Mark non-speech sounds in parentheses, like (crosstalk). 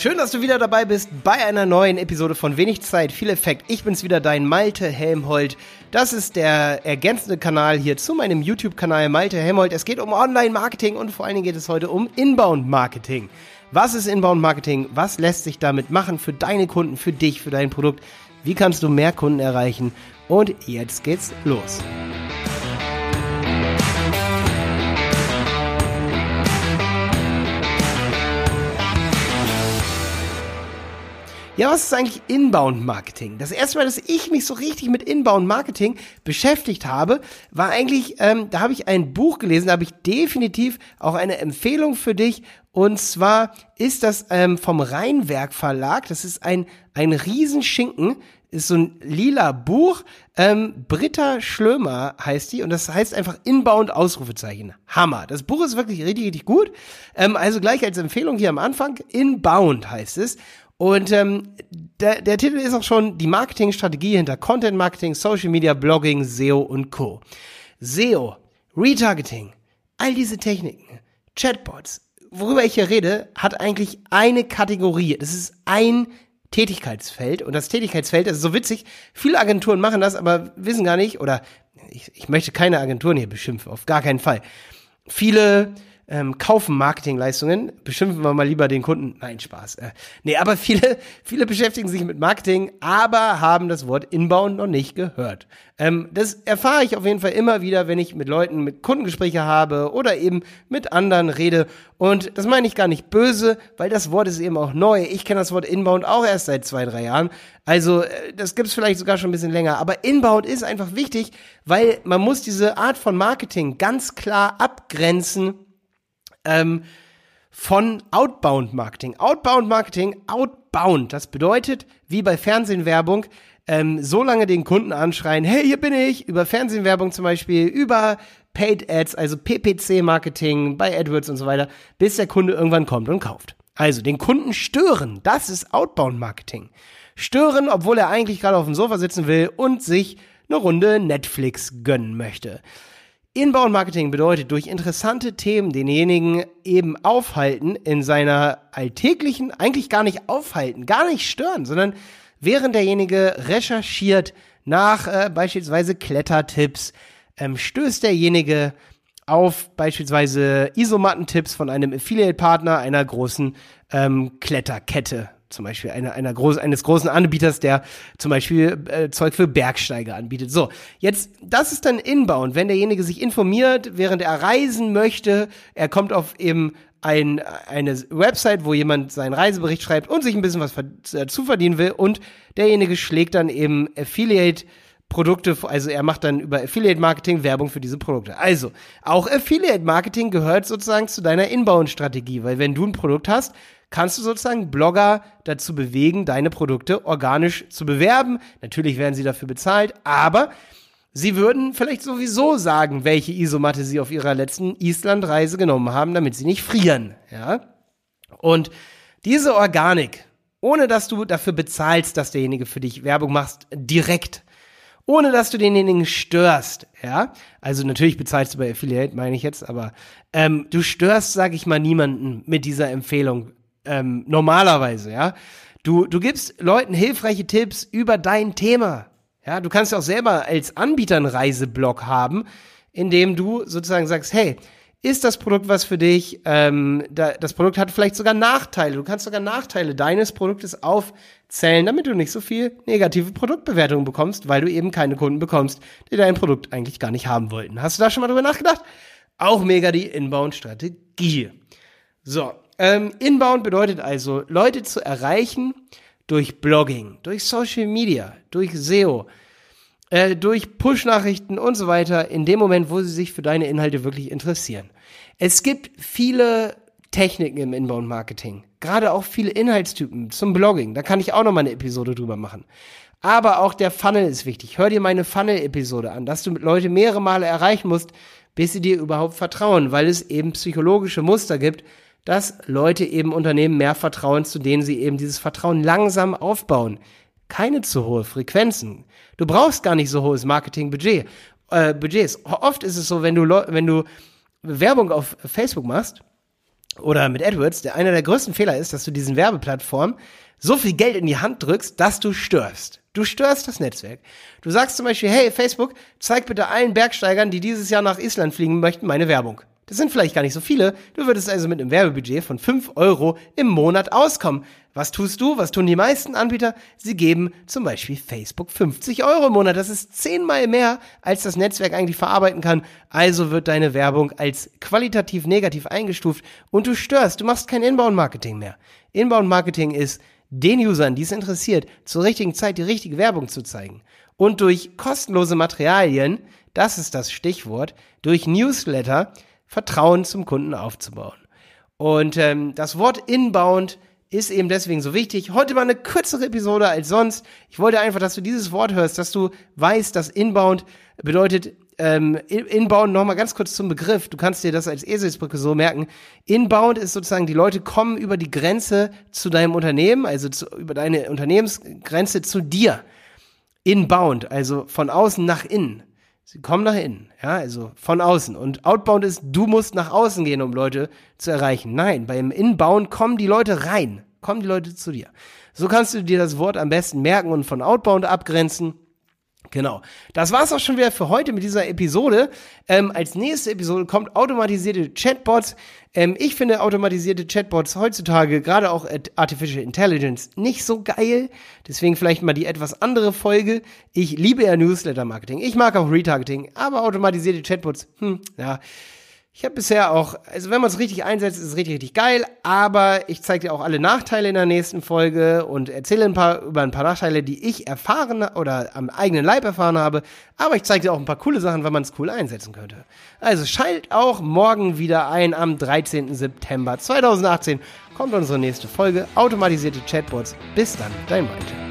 Schön, dass du wieder dabei bist bei einer neuen Episode von Wenig Zeit, viel Effekt. Ich bin's wieder, dein Malte Helmholt. Das ist der ergänzende Kanal hier zu meinem YouTube-Kanal Malte Helmholt. Es geht um Online-Marketing und vor allen Dingen geht es heute um Inbound-Marketing. Was ist Inbound-Marketing? Was lässt sich damit machen für deine Kunden, für dich, für dein Produkt? Wie kannst du mehr Kunden erreichen? Und jetzt geht's los. Ja, was ist eigentlich Inbound Marketing? Das erste Mal, dass ich mich so richtig mit Inbound Marketing beschäftigt habe, war eigentlich, ähm, da habe ich ein Buch gelesen, da habe ich definitiv auch eine Empfehlung für dich. Und zwar ist das ähm, vom Rheinwerk Verlag. Das ist ein, ein Riesenschinken ist so ein lila Buch. Ähm, Britta Schlömer heißt die und das heißt einfach Inbound Ausrufezeichen. Hammer. Das Buch ist wirklich richtig, richtig gut. Ähm, also gleich als Empfehlung hier am Anfang. Inbound heißt es. Und ähm, der, der Titel ist auch schon die Marketingstrategie hinter Content Marketing, Social Media, Blogging, SEO und Co. SEO, Retargeting, all diese Techniken, Chatbots, worüber ich hier rede, hat eigentlich eine Kategorie. Das ist ein Tätigkeitsfeld. Und das Tätigkeitsfeld das ist so witzig. Viele Agenturen machen das, aber wissen gar nicht, oder ich, ich möchte keine Agenturen hier beschimpfen, auf gar keinen Fall. Viele ähm, kaufen Marketingleistungen, beschimpfen wir mal lieber den Kunden. Nein, Spaß. Äh, nee, aber viele, (laughs) viele beschäftigen sich mit Marketing, aber haben das Wort Inbound noch nicht gehört. Ähm, das erfahre ich auf jeden Fall immer wieder, wenn ich mit Leuten mit Kundengespräche habe oder eben mit anderen rede. Und das meine ich gar nicht böse, weil das Wort ist eben auch neu. Ich kenne das Wort Inbound auch erst seit zwei, drei Jahren. Also äh, das gibt es vielleicht sogar schon ein bisschen länger. Aber Inbound ist einfach wichtig, weil man muss diese Art von Marketing ganz klar abgrenzen ähm, von Outbound Marketing. Outbound Marketing, Outbound, das bedeutet, wie bei Fernsehwerbung, ähm, so lange den Kunden anschreien, hey, hier bin ich, über Fernsehwerbung zum Beispiel, über Paid Ads, also PPC-Marketing bei AdWords und so weiter, bis der Kunde irgendwann kommt und kauft. Also den Kunden stören, das ist Outbound-Marketing. Stören, obwohl er eigentlich gerade auf dem Sofa sitzen will und sich eine Runde Netflix gönnen möchte. Inbound Marketing bedeutet durch interessante Themen denjenigen eben aufhalten in seiner alltäglichen, eigentlich gar nicht aufhalten, gar nicht stören, sondern während derjenige recherchiert nach äh, beispielsweise Klettertipps, ähm, stößt derjenige auf beispielsweise Isomattentipps von einem Affiliate-Partner einer großen ähm, Kletterkette zum Beispiel einer, einer groß, eines großen Anbieters, der zum Beispiel äh, Zeug für Bergsteiger anbietet. So, jetzt, das ist dann Inbound, wenn derjenige sich informiert, während er reisen möchte, er kommt auf eben ein, eine Website, wo jemand seinen Reisebericht schreibt und sich ein bisschen was dazu verdienen will und derjenige schlägt dann eben Affiliate Produkte, also er macht dann über Affiliate Marketing Werbung für diese Produkte. Also, auch Affiliate Marketing gehört sozusagen zu deiner Inbound Strategie, weil wenn du ein Produkt hast, kannst du sozusagen Blogger dazu bewegen, deine Produkte organisch zu bewerben. Natürlich werden sie dafür bezahlt, aber sie würden vielleicht sowieso sagen, welche Isomatte sie auf ihrer letzten Islandreise genommen haben, damit sie nicht frieren, ja? Und diese Organik, ohne dass du dafür bezahlst, dass derjenige für dich Werbung macht, direkt ohne dass du denjenigen störst, ja. Also natürlich bezahlst du bei Affiliate, meine ich jetzt, aber ähm, du störst, sag ich mal, niemanden mit dieser Empfehlung ähm, normalerweise, ja. Du, du gibst Leuten hilfreiche Tipps über dein Thema. Ja, du kannst auch selber als Anbieter einen Reiseblog haben, in dem du sozusagen sagst, hey, ist das Produkt was für dich? Ähm, da, das Produkt hat vielleicht sogar Nachteile. Du kannst sogar Nachteile deines Produktes aufzählen, damit du nicht so viel negative Produktbewertungen bekommst, weil du eben keine Kunden bekommst, die dein Produkt eigentlich gar nicht haben wollten. Hast du da schon mal drüber nachgedacht? Auch mega die Inbound-Strategie. So, ähm, Inbound bedeutet also, Leute zu erreichen durch Blogging, durch Social Media, durch SEO, äh, durch Push-Nachrichten und so weiter, in dem Moment, wo sie sich für deine Inhalte wirklich interessieren. Es gibt viele Techniken im Inbound-Marketing, gerade auch viele Inhaltstypen zum Blogging. Da kann ich auch noch mal eine Episode drüber machen. Aber auch der Funnel ist wichtig. Hör dir meine Funnel-Episode an, dass du Leute mehrere Male erreichen musst, bis sie dir überhaupt vertrauen, weil es eben psychologische Muster gibt, dass Leute eben Unternehmen mehr vertrauen, zu denen sie eben dieses Vertrauen langsam aufbauen. Keine zu hohe Frequenzen. Du brauchst gar nicht so hohes Marketingbudget. Äh, Budgets. Oft ist es so, wenn du, wenn du Werbung auf Facebook machst, oder mit AdWords, der einer der größten Fehler ist, dass du diesen Werbeplattformen so viel Geld in die Hand drückst, dass du störst. Du störst das Netzwerk. Du sagst zum Beispiel, hey Facebook, zeig bitte allen Bergsteigern, die dieses Jahr nach Island fliegen möchten, meine Werbung. Das sind vielleicht gar nicht so viele. Du würdest also mit einem Werbebudget von 5 Euro im Monat auskommen. Was tust du? Was tun die meisten Anbieter? Sie geben zum Beispiel Facebook 50 Euro im Monat. Das ist zehnmal mehr, als das Netzwerk eigentlich verarbeiten kann. Also wird deine Werbung als qualitativ negativ eingestuft und du störst. Du machst kein Inbound-Marketing mehr. Inbound-Marketing ist, den Usern, die es interessiert, zur richtigen Zeit die richtige Werbung zu zeigen. Und durch kostenlose Materialien, das ist das Stichwort, durch Newsletter, Vertrauen zum Kunden aufzubauen. Und ähm, das Wort Inbound ist eben deswegen so wichtig. Heute mal eine kürzere Episode als sonst. Ich wollte einfach, dass du dieses Wort hörst, dass du weißt, dass Inbound bedeutet, ähm, Inbound nochmal ganz kurz zum Begriff. Du kannst dir das als Eselsbrücke so merken. Inbound ist sozusagen, die Leute kommen über die Grenze zu deinem Unternehmen, also zu, über deine Unternehmensgrenze zu dir. Inbound, also von außen nach innen. Sie kommen nach innen, ja, also von außen. Und Outbound ist, du musst nach außen gehen, um Leute zu erreichen. Nein, beim Inbound kommen die Leute rein, kommen die Leute zu dir. So kannst du dir das Wort am besten merken und von Outbound abgrenzen. Genau. Das war's auch schon wieder für heute mit dieser Episode. Ähm, als nächste Episode kommt automatisierte Chatbots. Ähm, ich finde automatisierte Chatbots heutzutage, gerade auch Artificial Intelligence, nicht so geil. Deswegen vielleicht mal die etwas andere Folge. Ich liebe ja Newsletter-Marketing. Ich mag auch Retargeting, aber automatisierte Chatbots, hm, ja ich habe bisher auch, also wenn man es richtig einsetzt, ist es richtig, richtig geil, aber ich zeige dir auch alle Nachteile in der nächsten Folge und erzähle ein paar über ein paar Nachteile, die ich erfahren oder am eigenen Leib erfahren habe, aber ich zeige dir auch ein paar coole Sachen, wenn man es cool einsetzen könnte. Also schalt auch morgen wieder ein am 13. September 2018 kommt unsere nächste Folge automatisierte Chatbots. Bis dann, dein Malte.